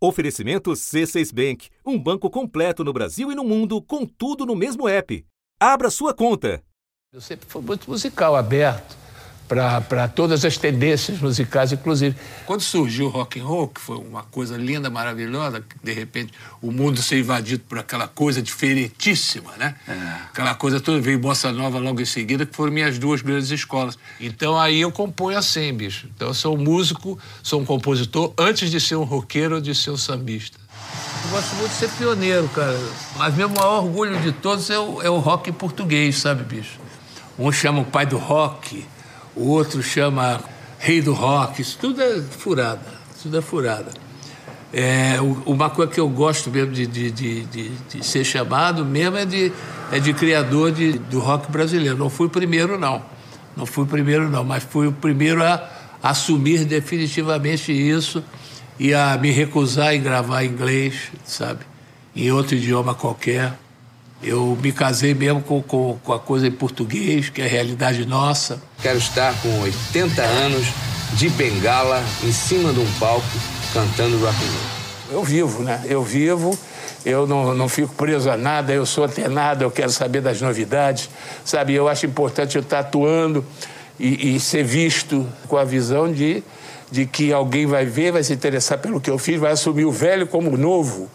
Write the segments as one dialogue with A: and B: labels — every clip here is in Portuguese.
A: Oferecimento C6 Bank, um banco completo no Brasil e no mundo, com tudo no mesmo app. Abra sua conta.
B: Eu sempre fui muito musical, aberto para todas as tendências musicais, inclusive.
C: Quando surgiu o rock and roll, que foi uma coisa linda, maravilhosa, de repente o mundo ser invadido por aquela coisa diferentíssima, né? É. Aquela coisa toda, veio Bossa Nova logo em seguida, que foram minhas duas grandes escolas. Então aí eu componho assim, bicho. Então eu sou um músico, sou um compositor, antes de ser um roqueiro ou de ser um sambista. Eu gosto muito de ser pioneiro, cara. Mas meu maior orgulho de todos é o, é o rock português, sabe, bicho? Um chama o pai do rock, o outro chama rei do rock, isso tudo é furada, tudo é furada. É, uma coisa que eu gosto mesmo de, de, de, de, ser chamado mesmo é de, é de criador de, do rock brasileiro. Não fui o primeiro, não. Não fui o primeiro, não, mas fui o primeiro a assumir definitivamente isso e a me recusar em gravar em inglês, sabe? Em outro idioma qualquer. Eu me casei mesmo com, com, com, a coisa em português, que é a realidade nossa.
D: Quero estar com 80 anos, de bengala, em cima de um palco, cantando rock and roll.
B: Eu vivo, né? Eu vivo, eu não, não fico preso a nada, eu sou antenado, eu quero saber das novidades, sabe? Eu acho importante eu estar atuando e, e ser visto com a visão de, de que alguém vai ver, vai se interessar pelo que eu fiz, vai assumir o velho como o novo,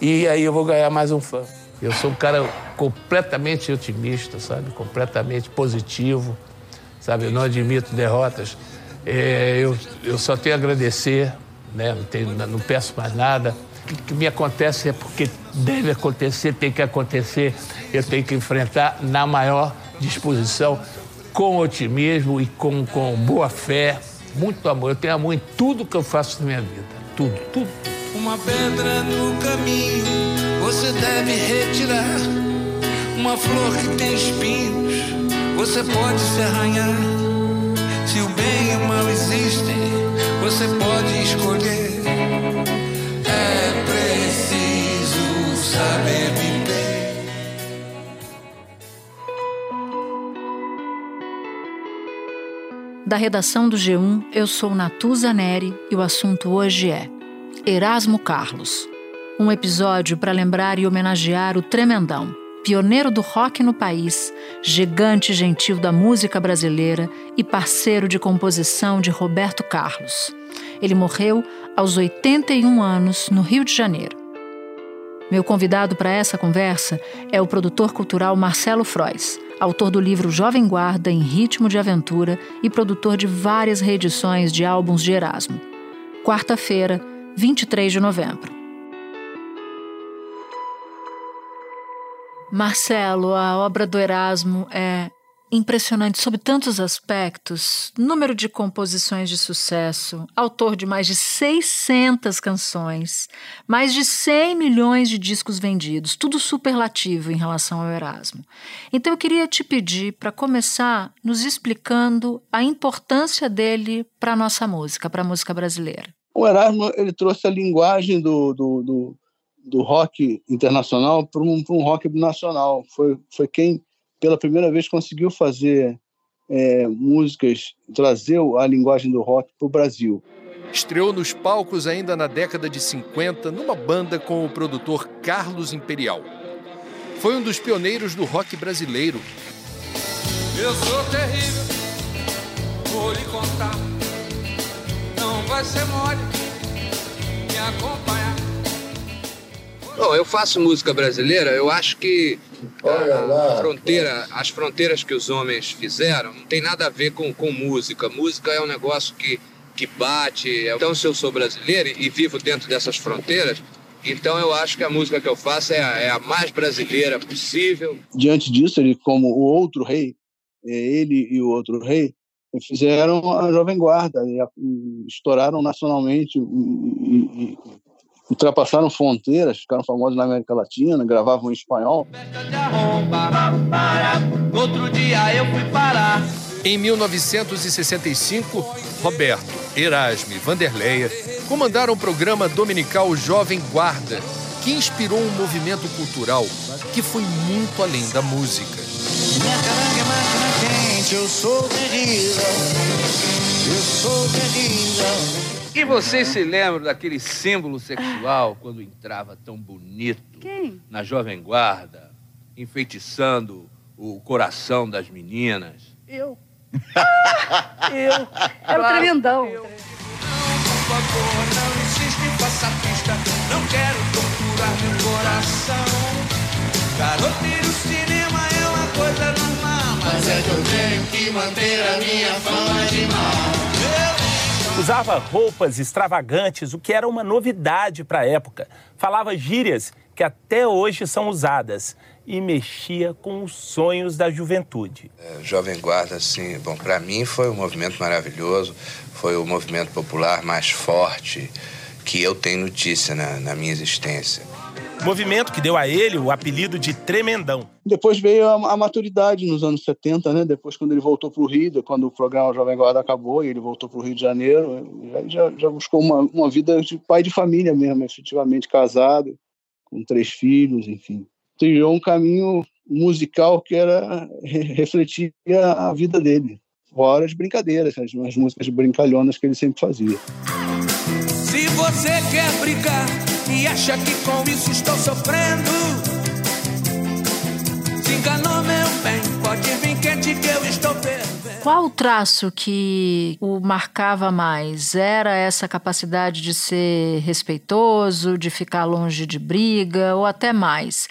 B: e aí eu vou ganhar mais um fã. Eu sou um cara completamente otimista, sabe? Completamente positivo, sabe? Eu não admito derrotas. É, eu, eu só tenho a agradecer, né? Não, tenho, não peço mais nada. O que, me acontece é porque deve acontecer, tem que acontecer. Eu tenho que enfrentar na maior disposição, com otimismo e com, com boa fé, muito amor. Eu tenho amor em tudo que eu faço na minha vida. Tudo, tudo.
E: Uma pedra no caminho você deve retirar. Uma flor que tem espinhos, você pode se arranhar. Se o bem e o mal existem, você pode escolher. É preciso saber viver.
F: Da redação do G1, eu sou Natuza Neri e o assunto hoje é Erasmo Carlos um episódio para lembrar e homenagear o Tremendão, pioneiro do rock no país, gigante gentil da música brasileira e parceiro de composição de Roberto Carlos. Ele morreu aos 81 anos no Rio de Janeiro. Meu convidado para essa conversa é o produtor cultural Marcelo Frois, autor do livro Jovem Guarda em Ritmo de Aventura e produtor de várias reedições de álbuns de Erasmo. Quarta-feira, 23 de novembro. Marcelo, a obra do Erasmo é impressionante sob tantos aspectos. Número de composições de sucesso, autor de mais de 600 canções, mais de 100 milhões de discos vendidos, tudo superlativo em relação ao Erasmo. Então eu queria te pedir para começar nos explicando a importância dele para a nossa música, para a música brasileira.
G: O Erasmo ele trouxe a linguagem do, do, do do rock internacional para um, um rock nacional. Foi, foi quem, pela primeira vez, conseguiu fazer é, músicas, trazer a linguagem do rock para o Brasil.
A: Estreou nos palcos ainda na década de 50 numa banda com o produtor Carlos Imperial. Foi um dos pioneiros do rock brasileiro.
E: Eu sou terrível, vou lhe contar. Não vai ser mole me acompanhar.
D: Bom, eu faço música brasileira, eu acho que a fronteira, as fronteiras que os homens fizeram não tem nada a ver com, com música. Música é um negócio que, que bate. Então, se eu sou brasileiro e vivo dentro dessas fronteiras, então eu acho que a música que eu faço é a, é a mais brasileira possível.
G: Diante disso, ele, como o outro rei, é, ele e o outro rei, fizeram a Jovem Guarda e, e estouraram nacionalmente e, e, ultrapassaram fronteiras, ficaram famosos na América Latina, gravavam em espanhol.
A: Outro dia eu fui parar. Em 1965, Roberto, Erasmo e Vanderleia comandaram o programa dominical Jovem Guarda, que inspirou um movimento cultural que foi muito além da música. Minha caranga é máquina quente, eu sou terrível, eu sou terrível.
D: E vocês se lembram daquele símbolo sexual quando entrava tão bonito
H: Quem?
D: na Jovem Guarda, enfeitiçando o coração das meninas? Eu. eu.
H: Era o tremendão.
E: Por favor, não insiste, faça pista. Não quero torturar meu coração. Garoto ir ao cinema é uma coisa normal. Mas é que eu tenho que manter a minha fama de mal.
I: Usava roupas extravagantes, o que era uma novidade para a época. Falava gírias que até hoje são usadas e mexia com os sonhos da juventude.
D: É, Jovem Guarda, assim, bom, para mim foi um movimento maravilhoso, foi o movimento popular mais forte que eu tenho notícia na, na minha existência.
I: Movimento que deu a ele o apelido de Tremendão.
G: Depois veio a, a maturidade nos anos 70, né? Depois, quando ele voltou para o Rio, quando o programa Jovem Guarda acabou e ele voltou para o Rio de Janeiro, já, já buscou uma, uma vida de pai de família mesmo, efetivamente casado, com três filhos, enfim. Trilhou um caminho musical que era refletia a vida dele. Fora as brincadeiras, as, as músicas brincalhonas que ele sempre fazia.
E: Se você quer brigar e acha que com isso estou sofrendo, se enganou, meu bem. Pode vir quente que eu estou fervendo.
F: Qual o traço que o marcava mais? Era essa capacidade de ser respeitoso, de ficar longe de briga ou até mais?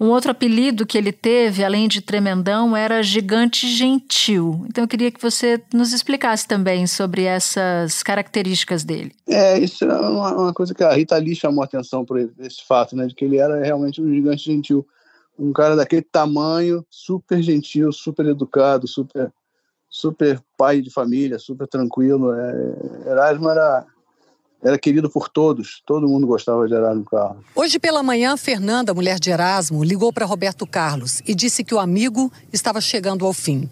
F: Um outro apelido que ele teve, além de Tremendão, era Gigante Gentil. Então eu queria que você nos explicasse também sobre essas características dele.
G: É, isso é uma, uma coisa que a Rita Lee chamou atenção por esse fato, né? De que ele era realmente um gigante gentil. Um cara daquele tamanho, super gentil, super educado, super, super pai de família, super tranquilo. É, Erasmo era, era querido por todos, todo mundo gostava de Erasmo Carlos.
J: Hoje pela manhã, Fernanda, mulher de Erasmo, ligou para Roberto Carlos e disse que o amigo estava chegando ao fim.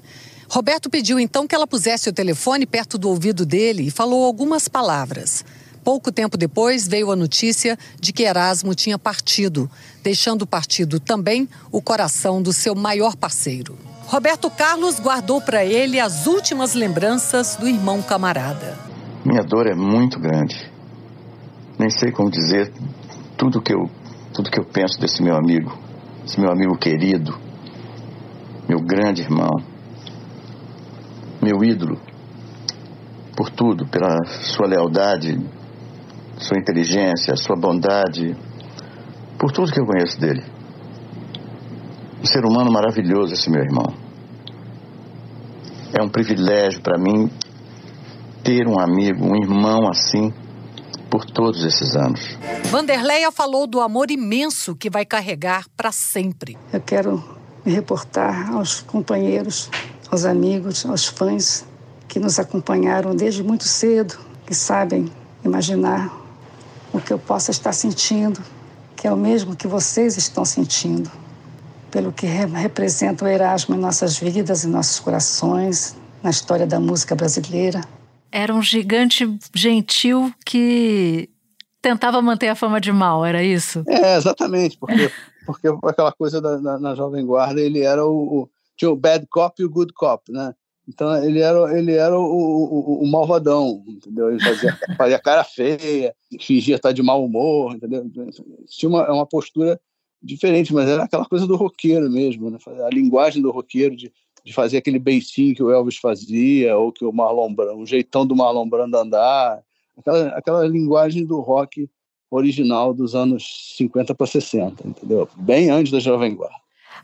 J: Roberto pediu então que ela pusesse o telefone perto do ouvido dele e falou algumas palavras. Pouco tempo depois veio a notícia de que Erasmo tinha partido, deixando partido também o coração do seu maior parceiro. Roberto Carlos guardou para ele as últimas lembranças do irmão camarada.
K: Minha dor é muito grande. Nem sei como dizer tudo que eu tudo que eu penso desse meu amigo, esse meu amigo querido, meu grande irmão, meu ídolo, por tudo, pela sua lealdade, sua inteligência, sua bondade, por tudo que eu conheço dele. Um ser humano maravilhoso esse meu irmão. É um privilégio para mim ter um amigo, um irmão assim, por todos esses anos.
J: Vanderleia falou do amor imenso que vai carregar para sempre.
H: Eu quero me reportar aos companheiros, aos amigos, aos fãs que nos acompanharam desde muito cedo, que sabem imaginar o que eu possa estar sentindo, que é o mesmo que vocês estão sentindo, pelo que re representa o Erasmo em nossas vidas, em nossos corações, na história da música brasileira.
F: Era um gigante gentil que tentava manter a fama de mal, era isso?
G: É, exatamente, porque, porque aquela coisa da, na, na Jovem Guarda, ele era o, o, Tinha o bad cop e o good cop, né? Então ele era, ele era o, o, o malvadão, entendeu? Ele fazia, fazia cara feia, fingia estar de mau humor, entendeu? Tinha uma, uma postura diferente, mas era aquela coisa do roqueiro mesmo, né? A linguagem do roqueiro, de, de fazer aquele beicinho que o Elvis fazia, ou que o Marlon Brando, o jeitão do Marlon Brando andar, aquela, aquela linguagem do rock original dos anos 50 para 60, entendeu? Bem antes da Jovem Guarda.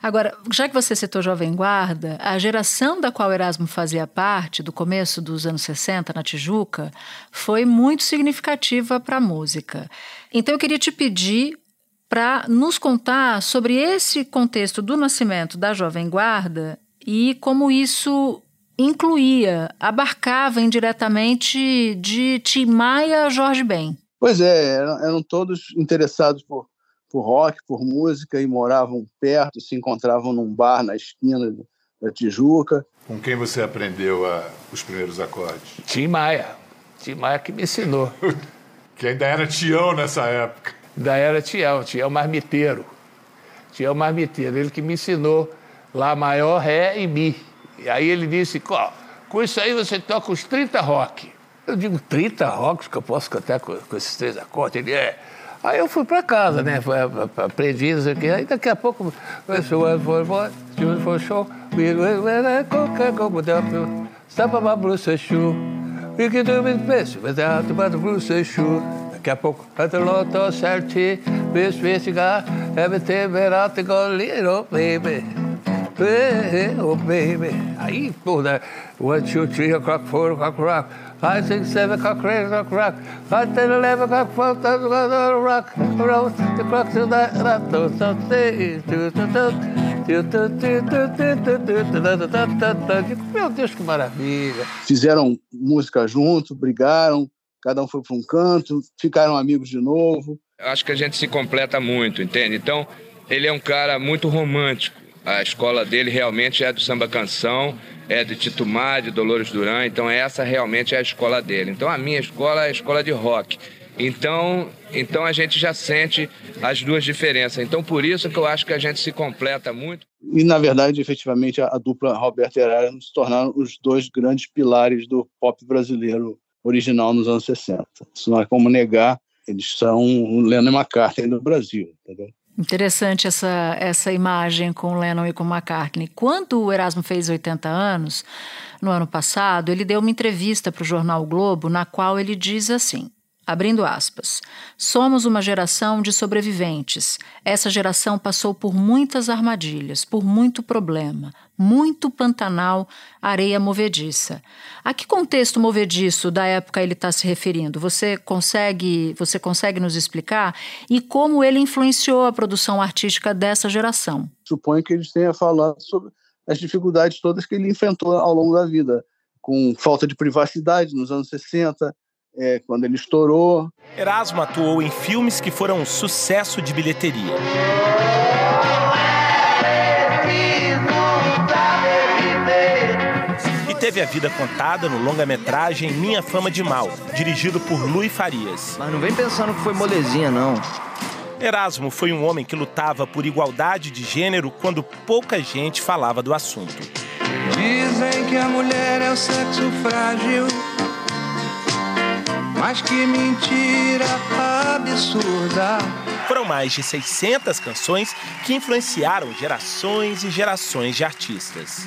F: Agora, já que você citou Jovem Guarda, a geração da qual Erasmo fazia parte, do começo dos anos 60, na Tijuca, foi muito significativa para a música. Então, eu queria te pedir para nos contar sobre esse contexto do nascimento da Jovem Guarda e como isso incluía, abarcava indiretamente de Tim Maia a Jorge Ben.
G: Pois é, eram, eram todos interessados por, por rock, por música e moravam perto, se encontravam num bar na esquina da Tijuca.
L: Com quem você aprendeu a, os primeiros acordes?
C: Tim Maia. Tim Maia que me ensinou.
L: que ainda era Tião nessa época.
C: Ainda era Tião, Tião Marmiteiro. Tião Marmiteiro, ele que me ensinou Lá maior, Ré e Mi. E aí ele disse, com isso aí você toca os 30 rock. Eu digo 30 rocks que eu posso cantar com, com esses três acordes. Ele é. Aí eu fui para casa, né? Aprendi isso aqui. Aí daqui a pouco. For show. We Shoe. Daqui a pouco. Everything go baby. Oh baby. Aí, porra. One, two, three o'clock, four o'clock, rock. Five, six, seven o'clock, eight o'clock, rock. Five, ten, eleven o'clock, twelve, thirteen o'clock, rock. Around the clock to that, that, those, Meu Deus, que maravilha.
G: Fizeram música junto, brigaram, cada um foi para um canto, ficaram amigos de novo.
D: Acho que a gente se completa muito, entende? Então, ele é um cara muito romântico. A escola dele realmente é do samba canção, é de Tito Mar, de Dolores Duran, então essa realmente é a escola dele. Então a minha escola é a escola de rock. Então, então a gente já sente as duas diferenças. Então por isso que eu acho que a gente se completa muito.
G: E na verdade, efetivamente, a, a dupla Roberto Herrera se tornaram os dois grandes pilares do pop brasileiro original nos anos 60. Isso não é como negar, eles são o e McCartney do Brasil, entendeu?
F: Interessante essa, essa imagem com Lennon e com McCartney. Quando o Erasmo fez 80 anos, no ano passado, ele deu uma entrevista para o jornal o Globo, na qual ele diz assim: Abrindo aspas. Somos uma geração de sobreviventes. Essa geração passou por muitas armadilhas, por muito problema, muito pantanal, areia movediça. A que contexto movediço da época ele está se referindo? Você consegue, você consegue nos explicar? E como ele influenciou a produção artística dessa geração?
G: Suponho que eles tenha falado sobre as dificuldades todas que ele enfrentou ao longo da vida, com falta de privacidade nos anos 60, é, quando ele estourou.
I: Erasmo atuou em filmes que foram um sucesso de bilheteria. Teve a vida contada no longa-metragem Minha Fama de Mal, dirigido por Luiz Farias.
M: Mas não vem pensando que foi molezinha, não.
I: Erasmo foi um homem que lutava por igualdade de gênero quando pouca gente falava do assunto.
E: Dizem que a mulher é o sexo frágil mas que mentira absurda.
I: Foram mais de 600 canções que influenciaram gerações e gerações de artistas.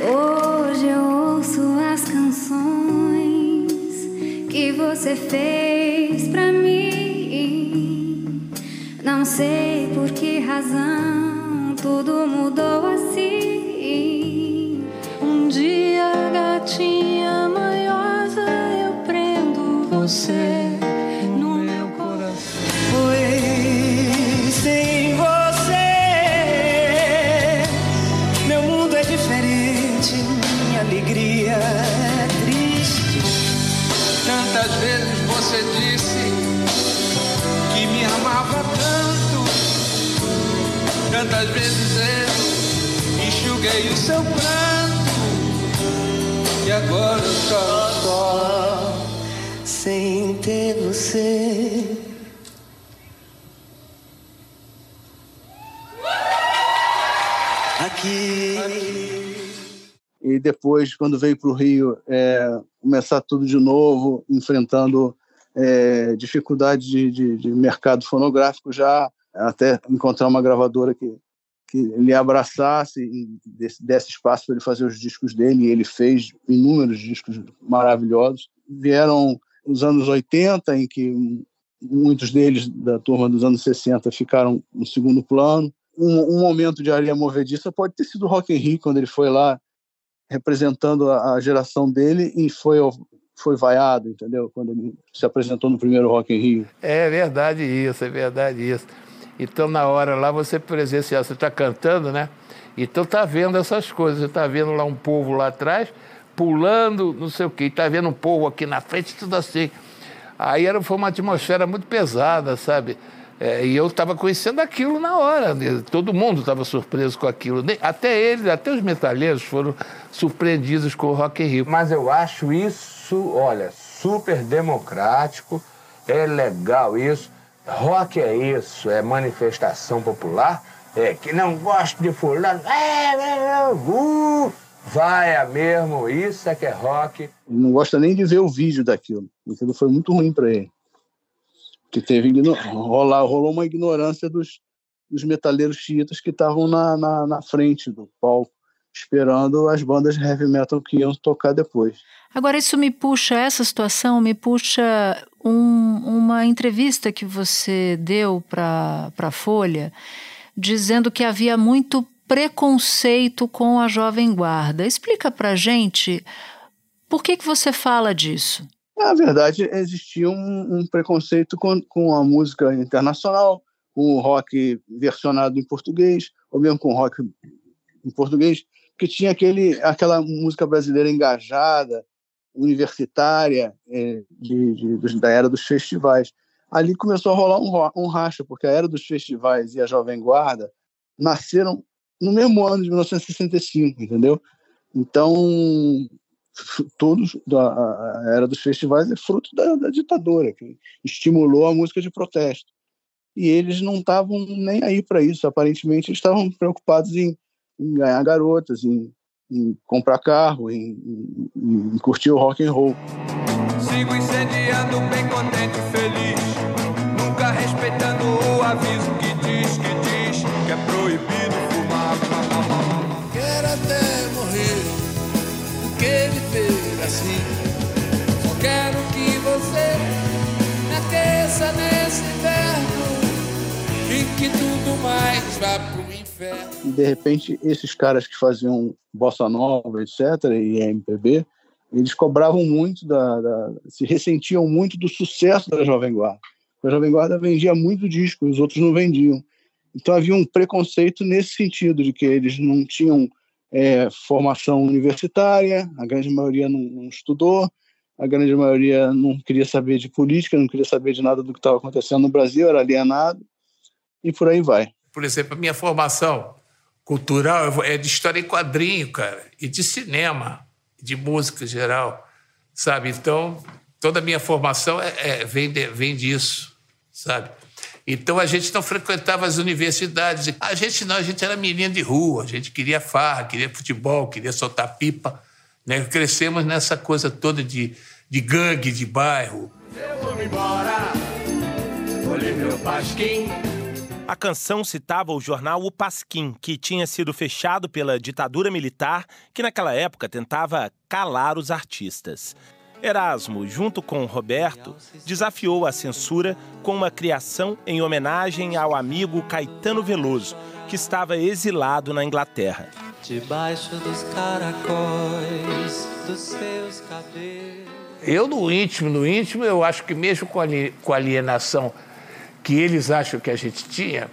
N: Hoje eu ouço as canções que você fez pra mim. Não sei por que razão tudo mudou assim. Um dia, gatinha manhosa, eu prendo você
E: Tantas vezes eu enxuguei o seu pranto. E agora eu choro só sem ter você. Aqui.
G: E depois, quando veio para o Rio, é, começar tudo de novo, enfrentando é, dificuldades de, de, de mercado fonográfico já, até encontrar uma gravadora que, que lhe abraçasse e desse espaço para ele fazer os discos dele, e ele fez inúmeros discos maravilhosos. Vieram os anos 80, em que muitos deles da turma dos anos 60 ficaram no segundo plano. Um, um momento de areia movediça pode ter sido o Rock in Rio, quando ele foi lá representando a, a geração dele e foi foi vaiado, entendeu? Quando ele se apresentou no primeiro Rock in Rio.
B: É verdade isso, é verdade isso. Então, na hora lá, você presencial, você está cantando, né? Então, tá vendo essas coisas. Você está vendo lá um povo lá atrás, pulando, não sei o quê. Está vendo um povo aqui na frente, tudo assim. Aí era, foi uma atmosfera muito pesada, sabe? É, e eu estava conhecendo aquilo na hora. né? Todo mundo estava surpreso com aquilo. Até eles, até os metalheiros foram surpreendidos com o Rock in Rio.
O: Mas eu acho isso, olha, super democrático, é legal isso. Rock é isso, é manifestação popular. É que não gosta de fulano. É, é, é, uh, Vai a mesmo, isso é que é rock. Ele
G: não gosta nem de ver o vídeo daquilo. Aquilo foi muito ruim para ele. Que teve rolar, rolou uma ignorância dos, dos metaleiros chiitas que estavam na, na, na frente do palco, esperando as bandas de heavy metal que iam tocar depois.
F: Agora, isso me puxa, essa situação me puxa um, uma entrevista que você deu para a Folha, dizendo que havia muito preconceito com a Jovem Guarda. Explica para gente por que, que você fala disso.
G: Na verdade, existia um, um preconceito com, com a música internacional, com o rock versionado em português, ou mesmo com o rock em português, que tinha aquele, aquela música brasileira engajada, universitária, é, de, de, da era dos festivais. Ali começou a rolar um, um racha, porque a era dos festivais e a Jovem Guarda nasceram no mesmo ano de 1965, entendeu? Então, todos da a era dos festivais é fruto da, da, ditadura que estimulou a música de protesto e eles não estavam nem aí para isso aparentemente eles estavam preocupados em, em ganhar garotas em, em comprar carro em, em, em, curtir o rock and roll
E: sigo incendiando bem contente e feliz nunca respeitando o aviso que diz que diz que é proibido fumar quero até morrer que viver assim. Só quero que você me aqueça nesse inverno e que tudo mais vá pro.
G: E de repente, esses caras que faziam bossa nova, etc., e MPB, eles cobravam muito, da, da, se ressentiam muito do sucesso da Jovem Guarda. A Jovem Guarda vendia muito disco, os outros não vendiam. Então havia um preconceito nesse sentido, de que eles não tinham é, formação universitária, a grande maioria não, não, estudou, a grande maioria não queria saber de política, não queria saber de nada do que estava acontecendo no Brasil, era alienado, e por aí vai.
C: Por exemplo, a minha formação cultural é de história em quadrinho, cara, e de cinema, de música em geral, sabe? Então, toda a minha formação é, é vem, de, vem disso, sabe? Então a gente não frequentava as universidades. A gente não, a gente era menino de rua, a gente queria farra, queria futebol, queria soltar pipa. Né? Crescemos nessa coisa toda de, de gangue, de bairro. Eu vou embora,
I: vou ler meu pasquim. A canção citava o jornal O Pasquim, que tinha sido fechado pela ditadura militar, que naquela época tentava calar os artistas. Erasmo, junto com Roberto, desafiou a censura com uma criação em homenagem ao amigo Caetano Veloso, que estava exilado na Inglaterra. Debaixo dos caracóis
C: dos seus cabelos. Eu, no íntimo, no íntimo, eu acho que mesmo com a alienação que eles acham que a gente tinha,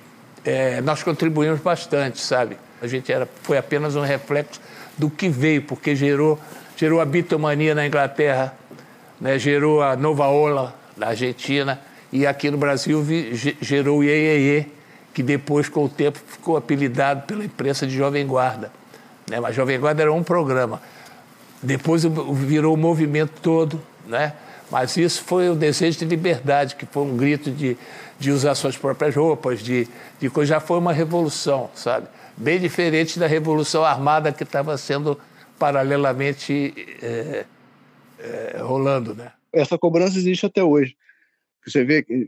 C: é, nós contribuímos bastante, sabe? A gente era, foi apenas um reflexo do que veio, porque gerou gerou a bitomania na Inglaterra, né, gerou a Nova Ola na Argentina e aqui no Brasil vi, gerou o Iê, que depois, com o tempo, ficou apelidado pela imprensa de Jovem Guarda. Né? Mas Jovem Guarda era um programa. Depois virou o movimento todo, né? Mas isso foi o desejo de liberdade, que foi um grito de, de usar suas próprias roupas, de, de coisa. Já foi uma revolução, sabe? Bem diferente da revolução armada que estava sendo paralelamente é, é, rolando, né?
G: Essa cobrança existe até hoje. Você vê que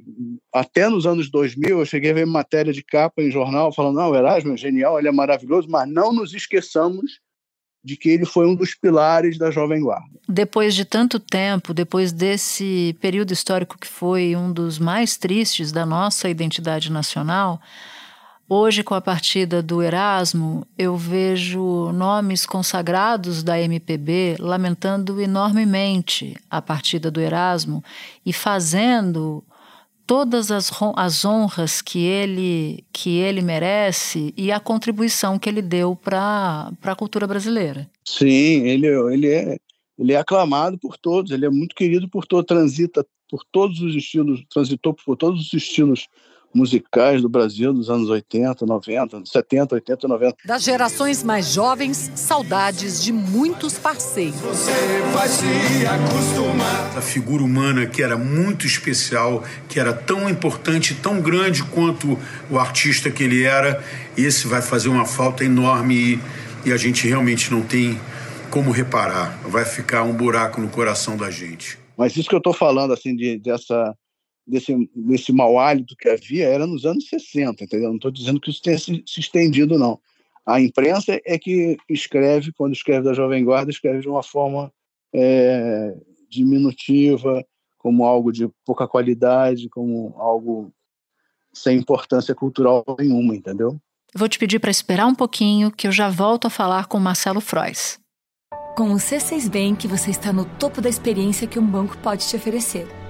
G: até nos anos 2000 eu cheguei a ver matéria de capa em jornal falando: não, o Erasmo é genial, ele é maravilhoso, mas não nos esqueçamos de que ele foi um dos pilares da Jovem Guarda.
F: Depois de tanto tempo, depois desse período histórico que foi um dos mais tristes da nossa identidade nacional, Hoje, com a partida do Erasmo, eu vejo nomes consagrados da MPB lamentando enormemente a partida do Erasmo e fazendo todas as, as honras que ele, que ele merece e a contribuição que ele deu para a cultura brasileira.
G: Sim, ele, ele, é, ele é aclamado por todos, ele é muito querido por todos, transita por todos os estilos, transitou por todos os estilos musicais do Brasil dos anos 80, 90, 70, 80, 90.
J: Das gerações mais jovens, saudades de muitos parceiros. Você vai se
P: acostumar. A figura humana que era muito especial, que era tão importante, tão grande quanto o artista que ele era, esse vai fazer uma falta enorme e, e a gente realmente não tem como reparar, vai ficar um buraco no coração da gente.
G: Mas isso que eu estou falando, assim, de, dessa, desse, desse mau hálito que havia, era nos anos 60, entendeu? Não estou dizendo que isso tenha se, se, estendido, não. A imprensa é que escreve, quando escreve da Jovem Guarda, escreve de uma forma é, diminutiva, como algo de pouca qualidade, como algo sem importância cultural nenhuma, entendeu?
F: Vou te pedir para esperar um pouquinho, que eu já volto a falar com Marcelo Frois.
Q: Com o C6 Bank, você está no topo da experiência que um banco pode te oferecer.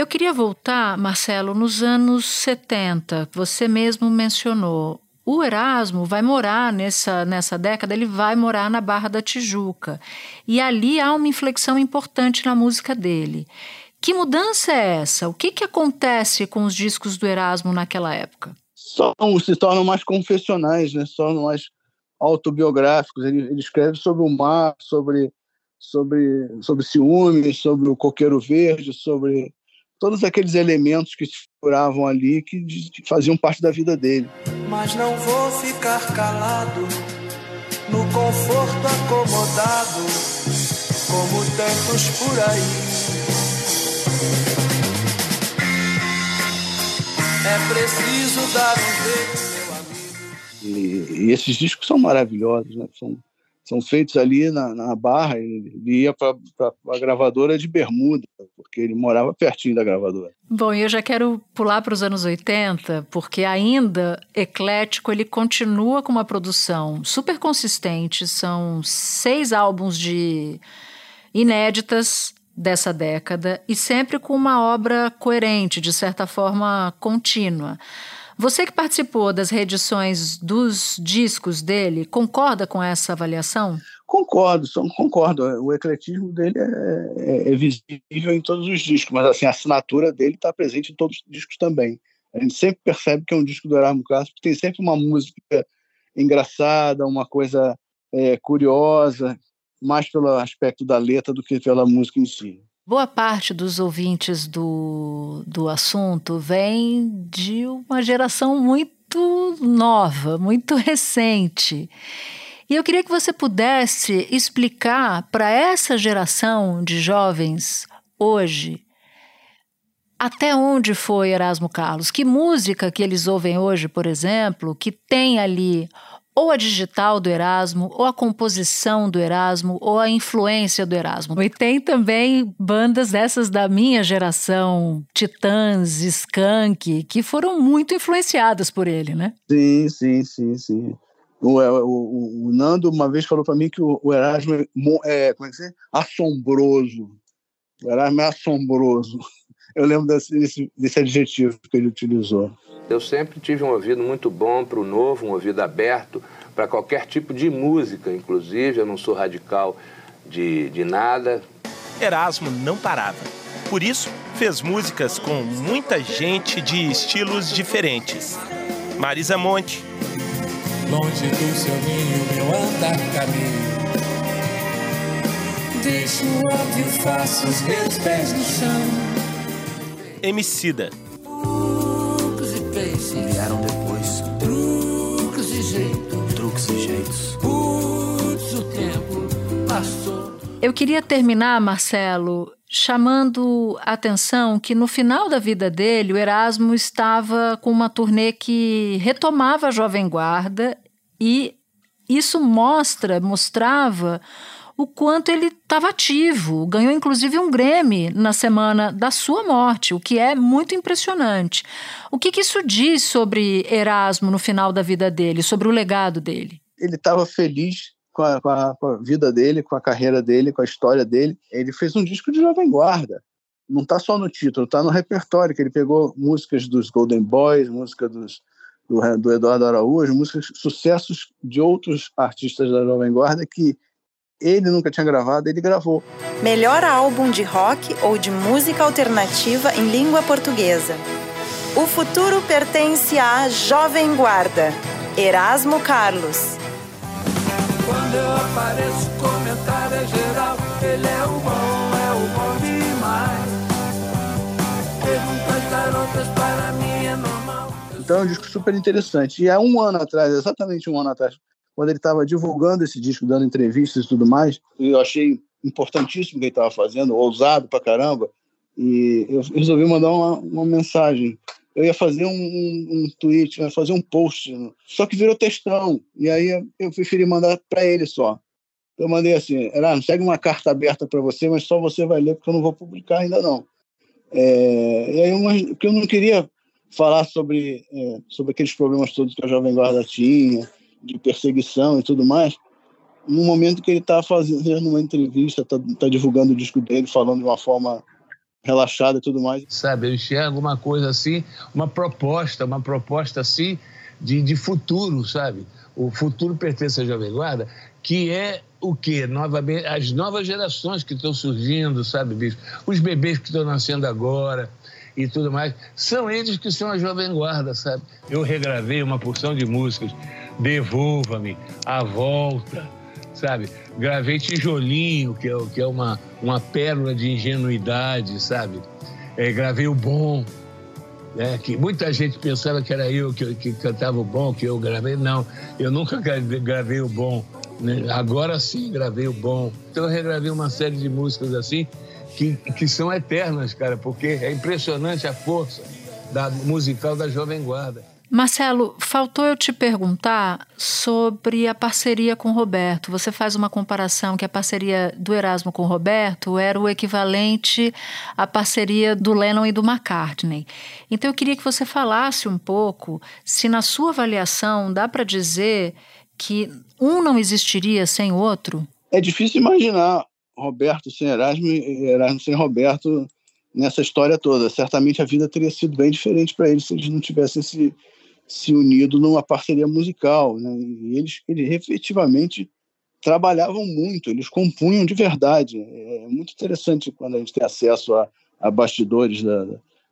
F: Eu queria voltar, Marcelo, nos anos 70. Você mesmo mencionou. O Erasmo vai morar nessa, nessa década, ele vai morar na Barra da Tijuca. E ali há uma inflexão importante na música dele. Que mudança é essa? O que, que acontece com os discos do Erasmo naquela época?
G: São, se tornam mais confessionais, né? se tornam mais autobiográficos. Ele, ele escreve sobre o mar, sobre, sobre, sobre ciúmes, sobre o coqueiro verde, sobre todos aqueles elementos que se figuravam ali que, que faziam parte da vida dele.
E: Mas não vou ficar calado no conforto acomodado, como tantos por aí. É preciso dar um jeito, meu
G: amigo. E, e esses discos são maravilhosos, né? São são feitos ali na, na Barra. Ele ia para a gravadora de Bermuda, porque ele morava pertinho da gravadora.
F: Bom, eu já quero pular para os anos 80, porque ainda eclético, ele continua com uma produção super consistente. São seis álbuns de inéditas dessa década e sempre com uma obra coerente, de certa forma contínua. Você que participou das reedições dos discos dele, concorda com essa avaliação?
G: Concordo, concordo. O ecletismo dele é, é, é visível em todos os discos, mas assim, a assinatura dele está presente em todos os discos também. A gente sempre percebe que é um disco do Erasmo porque tem sempre uma música engraçada, uma coisa é, curiosa, mais pelo aspecto da letra do que pela música em si.
F: Boa parte dos ouvintes do, do assunto vem de uma geração muito nova, muito recente. E eu queria que você pudesse explicar para essa geração de jovens hoje até onde foi Erasmo Carlos, que música que eles ouvem hoje, por exemplo, que tem ali ou a digital do Erasmo, ou a composição do Erasmo, ou a influência do Erasmo. E tem também bandas dessas da minha geração, Titãs, Skank, que foram muito influenciadas por ele, né?
G: Sim, sim, sim, sim. O, é, o, o Nando uma vez falou para mim que o, o Erasmo é, é, como é que é? assombroso. O Erasmo é assombroso. Eu lembro desse, desse adjetivo que ele utilizou.
O: Eu sempre tive um ouvido muito bom para o novo, um ouvido aberto para qualquer tipo de música, inclusive. Eu não sou radical de, de nada.
I: Erasmo não parava. Por isso, fez músicas com muita gente de estilos diferentes. Marisa Monte.
E: Longe do seu ninho, meu andar caminho. Deixo óbvio, faço os meus pés no chão.
I: Emicida
E: Putz, o tempo passou.
F: Eu queria terminar, Marcelo, chamando a atenção que no final da vida dele, o Erasmo estava com uma turnê que retomava a Jovem Guarda e isso mostra, mostrava o quanto ele estava ativo. Ganhou inclusive um Grammy na semana da sua morte, o que é muito impressionante. O que, que isso diz sobre Erasmo no final da vida dele, sobre o legado dele?
G: Ele estava feliz com a, com, a, com a, vida dele, com a carreira dele, com a história dele. Ele fez um disco de jovem guarda. Não está só no título, está no repertório, que ele pegou músicas dos Golden Boys, música dos, do, do Eduardo Araújo, músicas, sucessos de outros artistas da Jovem Guarda que ele nunca tinha gravado, ele gravou.
R: Melhor álbum de rock ou de música alternativa em língua portuguesa. O futuro pertence à Jovem Guarda. Erasmo Carlos.
E: Quando eu apareço, comentário é geral. Ele é o bom, é o bom demais. Perguntas garotas para mim é normal.
G: Então é um disco super interessante. E há um ano atrás, exatamente um ano atrás, quando ele estava divulgando esse disco, dando entrevistas e tudo mais, eu achei importantíssimo o que ele estava fazendo, ousado pra caramba, e eu resolvi mandar uma, uma mensagem. Eu ia fazer um, um, um tweet, ia fazer um post, só que virou textão, e aí eu preferi mandar para ele só. Eu mandei assim, não segue uma carta aberta para você, mas só você vai ler, porque eu não vou publicar ainda não. É, e aí, porque eu não queria falar sobre, é, sobre aqueles problemas todos que a Jovem Guarda tinha, de perseguição e tudo mais, no momento que ele está fazendo uma entrevista, está tá divulgando o disco dele, falando de uma forma relaxada e tudo mais.
C: Sabe, eu enxergo uma coisa assim, uma proposta, uma proposta assim de, de futuro, sabe? O futuro pertence à Jovem Guarda, que é o quê? Novamente, as novas gerações que estão surgindo, sabe, bicho? Os bebês que estão nascendo agora e tudo mais, são eles que são a Jovem Guarda, sabe? Eu regravei uma porção de músicas Devolva-me, A Volta, sabe? Gravei Tijolinho, que é, que é uma, uma pérola de ingenuidade, sabe? É, gravei O Bom, né? que muita gente pensava que era eu que, que cantava o bom, que eu gravei. Não, eu nunca gravei o bom. Né? Agora sim gravei o bom. Então eu regravei uma série de músicas assim que, que são eternas, cara, porque é impressionante a força da musical da Jovem Guarda.
F: Marcelo, faltou eu te perguntar sobre a parceria com o Roberto. Você faz uma comparação que a parceria do Erasmo com o Roberto era o equivalente à parceria do Lennon e do McCartney. Então eu queria que você falasse um pouco se na sua avaliação dá para dizer que um não existiria sem o outro.
G: É difícil imaginar Roberto sem Erasmo e Erasmo sem Roberto nessa história toda. Certamente a vida teria sido bem diferente para eles se eles não tivessem se se unido numa parceria musical, né? E eles, eles efetivamente trabalhavam muito, eles compunham de verdade. É muito interessante quando a gente tem acesso a, a bastidores da,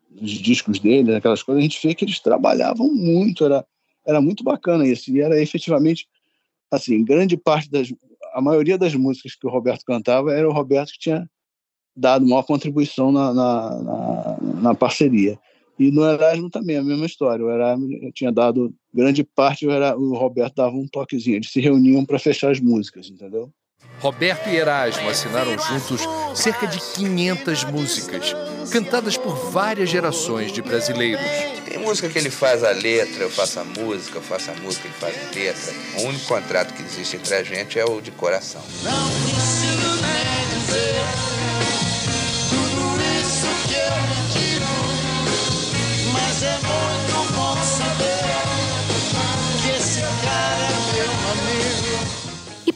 G: dos discos deles, aquelas coisas, a gente vê que eles trabalhavam muito, era, era muito bacana isso, e era efetivamente, assim, grande parte das, a maioria das músicas que o Roberto cantava era o Roberto que tinha dado maior contribuição na, na, na, na parceria. E no Erasmo também, a mesma história. O Erasmo tinha dado grande parte, o, o Roberto dava um toquezinho. Eles se reuniam para fechar as músicas, entendeu?
A: Roberto e Erasmo assinaram juntos cerca de 500 músicas, cantadas por várias gerações de brasileiros.
D: Tem música que ele faz a letra, eu faço a música, eu faço a música, ele faz a letra. O único contrato que existe entre a gente é o de coração. Não preciso nem dizer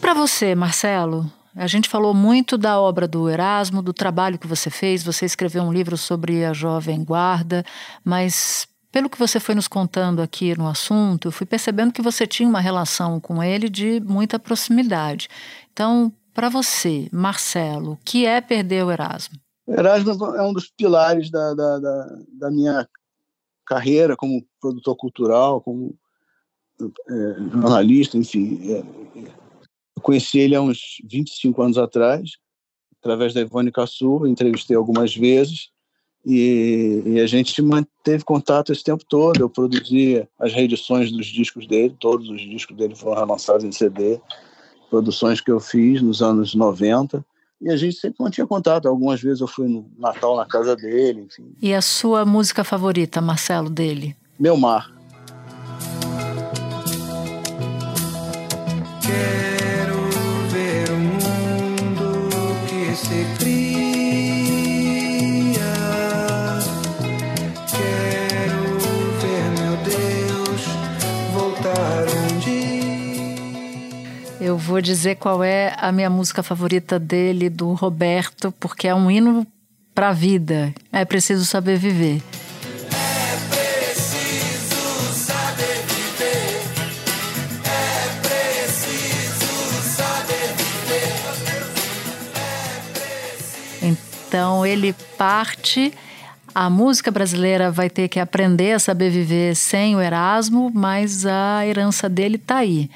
F: para você, Marcelo? A gente falou muito da obra do Erasmo, do trabalho que você fez. Você escreveu um livro sobre a Jovem Guarda, mas pelo que você foi nos contando aqui no assunto, eu fui percebendo que você tinha uma relação com ele de muita proximidade. Então, para você, Marcelo, o que é perder o Erasmo?
G: Erasmo é um dos pilares da, da, da, da minha carreira como produtor cultural, como é, jornalista, enfim. É, eu conheci ele há uns 25 anos atrás, através da Ivone Cassu, entrevistei algumas vezes e, e, a gente manteve contato esse tempo todo. Eu produzia as reedições dos discos dele, todos os discos dele foram relançados em CD, produções que eu fiz nos anos 90 e a gente sempre mantinha contato. Algumas vezes eu fui no Natal na casa dele, enfim.
F: E a sua música favorita, Marcelo, dele?
G: Meu Mar.
F: Vou dizer qual é a minha música favorita dele, do Roberto, porque é um hino para a vida. É preciso saber viver. Então ele parte. A música brasileira vai ter que aprender a saber viver sem o Erasmo, mas a herança dele está aí.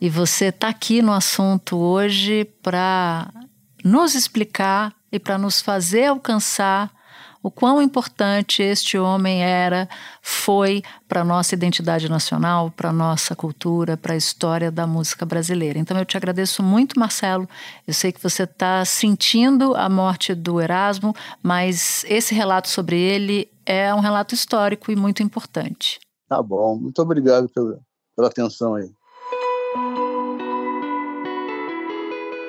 F: E você está aqui no assunto hoje para nos explicar e para nos fazer alcançar o quão importante este homem era, foi para a nossa identidade nacional, para a nossa cultura, para a história da música brasileira. Então eu te agradeço muito, Marcelo. Eu sei que você está sentindo a morte do Erasmo, mas esse relato sobre ele é um relato histórico e muito importante.
G: Tá bom, muito obrigado pela, pela atenção aí.